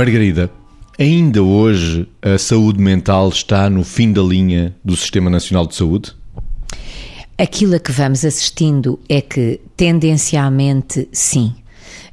Margarida, ainda hoje a saúde mental está no fim da linha do Sistema Nacional de Saúde? Aquilo a que vamos assistindo é que, tendencialmente, sim.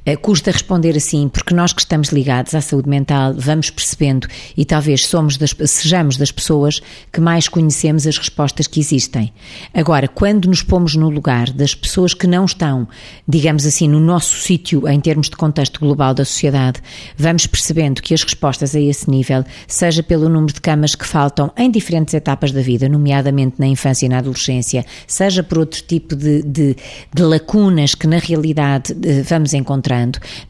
Eh, custa responder assim, porque nós que estamos ligados à saúde mental vamos percebendo e talvez somos das, sejamos das pessoas que mais conhecemos as respostas que existem. Agora, quando nos pomos no lugar das pessoas que não estão, digamos assim, no nosso sítio em termos de contexto global da sociedade, vamos percebendo que as respostas a esse nível, seja pelo número de camas que faltam em diferentes etapas da vida, nomeadamente na infância e na adolescência, seja por outro tipo de, de, de lacunas que na realidade eh, vamos encontrar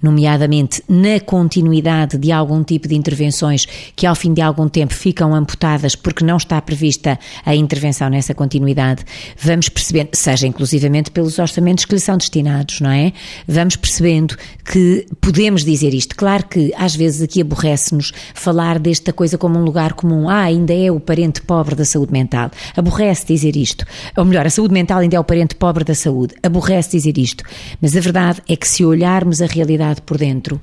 nomeadamente na continuidade de algum tipo de intervenções que ao fim de algum tempo ficam amputadas porque não está prevista a intervenção nessa continuidade, vamos percebendo, seja inclusivamente pelos orçamentos que lhe são destinados, não é? Vamos percebendo que podemos dizer isto. Claro que às vezes aqui aborrece-nos falar desta coisa como um lugar comum. Ah, ainda é o parente pobre da saúde mental. Aborrece dizer isto. Ou melhor, a saúde mental ainda é o parente pobre da saúde. Aborrece dizer isto. Mas a verdade é que se olharmos a realidade por dentro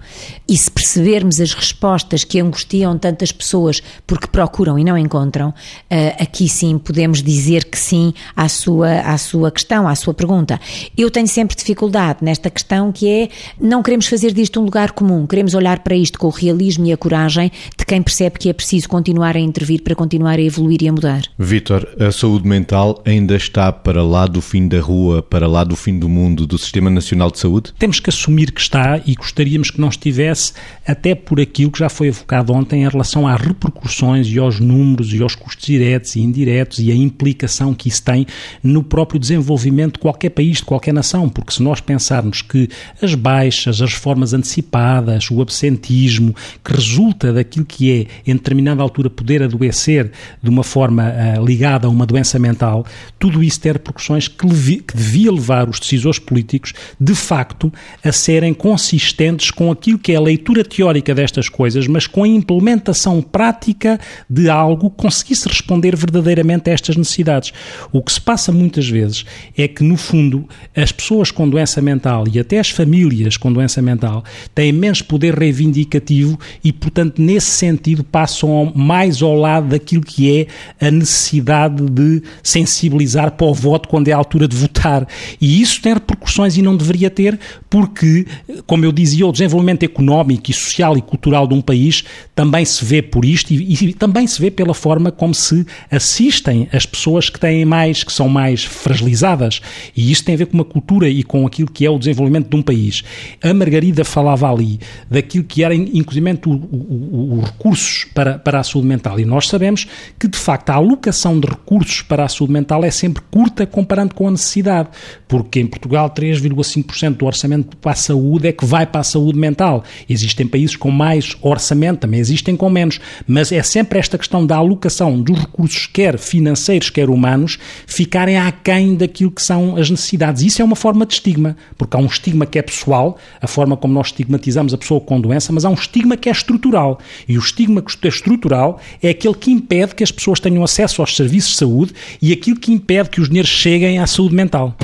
e se percebermos as respostas que angustiam tantas pessoas porque procuram e não encontram, eh, aqui sim podemos dizer que sim à sua, à sua questão, à sua pergunta. Eu tenho sempre dificuldade nesta questão que é não queremos fazer disto um lugar comum, queremos olhar para isto com o realismo e a coragem de quem percebe que é preciso continuar a intervir para continuar a evoluir e a mudar. Vítor, a saúde mental ainda está para lá do fim da rua, para lá do fim do mundo do Sistema Nacional de Saúde? Temos que assumir que está e gostaríamos que não estivesse, até por aquilo que já foi evocado ontem em relação às repercussões e aos números e aos custos diretos e indiretos e a implicação que isso tem no próprio desenvolvimento de qualquer país, de qualquer nação, porque se nós pensarmos que as baixas, as reformas antecipadas, o absentismo, que resulta daquilo que é, em determinada altura, poder adoecer de uma forma uh, ligada a uma doença mental, tudo isso tem repercussões que, que devia levar os decisores políticos, de facto, a serem consistentes com aquilo que é a leitura teórica destas coisas, mas com a implementação prática de algo conseguisse responder verdadeiramente a estas necessidades. O que se passa muitas vezes é que, no fundo, as pessoas com doença mental e até as famílias com doença mental têm menos poder reivindicativo e, portanto, nesse sentido, passam mais ao lado daquilo que é a necessidade de sensibilizar para o voto quando é a altura de votar. E isso tem repercussões e não deveria ter, porque como eu dizia, o desenvolvimento económico e social e cultural de um país também se vê por isto e, e, também se vê pela forma como se assistem as pessoas que têm mais, que são mais fragilizadas. E isso tem a ver com uma cultura e com aquilo que é o desenvolvimento de um país. A Margarida falava ali daquilo que era, inclusive, os recursos para, para a saúde mental. E nós sabemos que, de facto, a alocação de recursos para a saúde mental é sempre curta comparando com a necessidade. Porque em Portugal, 3,5% do orçamento para a saúde é que vai para a saúde mental. Existem países com mais orçamento, também existem com menos, mas é sempre esta questão da alocação dos recursos, quer financeiros, quer humanos, ficarem aquém daquilo que são as necessidades. Isso é uma forma de estigma, porque há um estigma que é pessoal, a forma como nós estigmatizamos a pessoa com doença, mas há um estigma que é estrutural. E o estigma que é estrutural é aquele que impede que as pessoas tenham acesso aos serviços de saúde e aquilo que impede que os dinheiros cheguem à saúde mental.